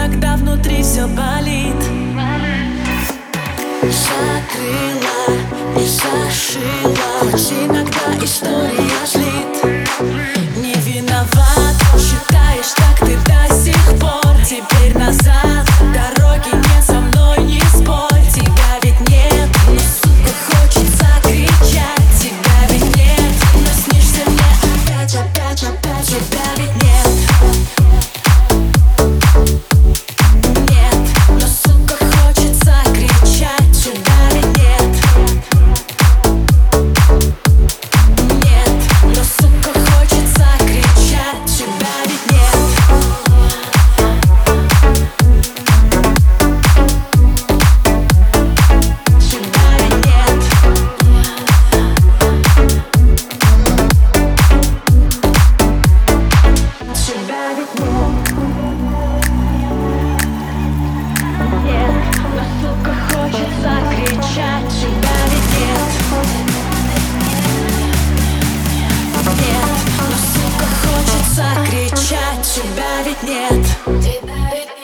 иногда внутри все болит. Закрыла и зашила. Хоть иногда история Кричать тебя ведь нет. Тебя ведь нет.